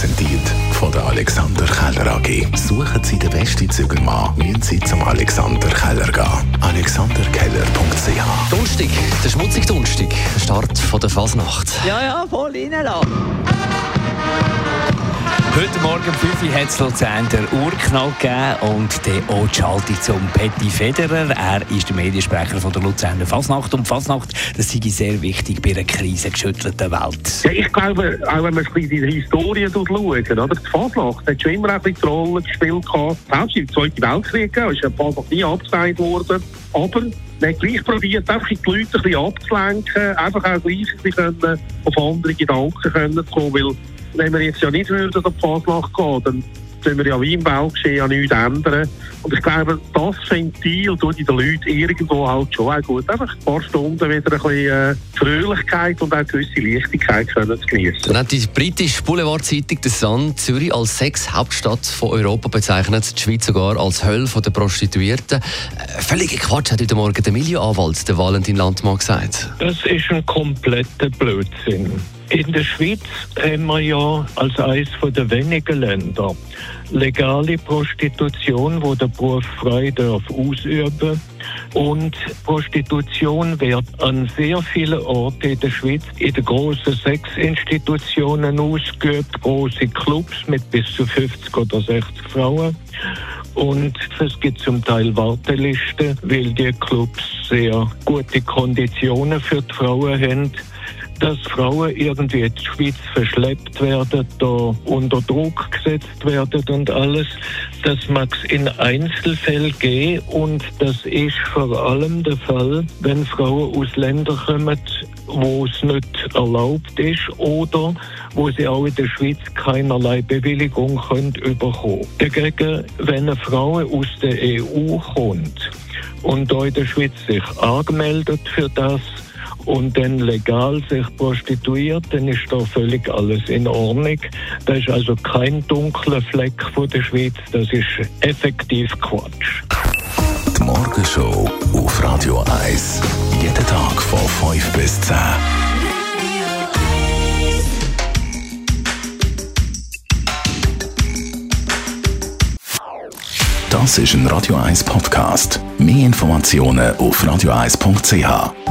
präsentiert von der Alexander Keller AG. Suchen Sie den besten Zügelmann, müssen Sie zum Alexander Keller gehen. AlexanderKeller.ch Dunstig, der schmutzige Dunstig, der Start von der Fasnacht. Ja, ja, voll reinlassen. Heute Morgen um 5 Uhr hat es Luzern der Urknall gegeben und auch die Schaltung zum Petty Federer. Er ist der Mediensprecher von der Luzerner Fasnacht. Und Fasnacht, das sei sehr wichtig bei einer krisengeschüttelten Welt. Ja, ich glaube, auch wenn man ein in die Historie schaut, oder? die Fasnacht hat schon immer ein bisschen die Rolle gespielt. Selbst im Zweiten Weltkrieg ist ja Fasnacht nie abgesagt worden. Aber man hat gleich probiert, einfach die Leute ein bisschen abzulenken, einfach auch gleich ein bisschen auf andere Gedanken können kommen, weil wenn wir jetzt ja nicht würden auf die Fasnacht gehen, dann können wir ja wie im Weltgeschehen ja nichts ändern. Und ich glaube, das Ventil tut in den Leuten irgendwo halt schon auch gut. Einfach ein paar Stunden wieder ein bisschen äh, Fröhlichkeit und auch gewisse Leichtigkeit können zu genießen. Dann hat die britische Boulevardzeitung The Sun Zürich als Sexhauptstadt von Europa bezeichnet, die Schweiz sogar als Hölle der Prostituierten. Äh, völliger Quatsch, hat heute Morgen der Milieuanwalt, der Valentin Landmann, gesagt. Das ist ein kompletter Blödsinn. In der Schweiz haben wir ja als eines der wenigen Länder legale Prostitution, wo der Beruf frei darf ausüben. Und Prostitution wird an sehr vielen Orten in der Schweiz in den grossen Sexinstitutionen ausgeübt, große Clubs mit bis zu 50 oder 60 Frauen. Und es gibt zum Teil Wartelisten, weil die Clubs sehr gute Konditionen für die Frauen haben dass Frauen irgendwie in die Schweiz verschleppt werden, da unter Druck gesetzt werden und alles. Das mag es in Einzelfällen geben und das ist vor allem der Fall, wenn Frauen aus Ländern kommen, wo es nicht erlaubt ist oder wo sie auch in der Schweiz keinerlei Bewilligung können bekommen. Dagegen, wenn eine Frau aus der EU kommt und da in der Schweiz sich angemeldet für das, und dann legal sich prostituiert, dann ist da völlig alles in Ordnung. Das ist also kein dunkler Fleck von der Schweiz, das ist effektiv Quatsch. Die Morgenshow auf Radio 1. Jeden Tag von 5 bis 10. Das ist ein Radio 1 Podcast. Mehr Informationen auf radio1.ch.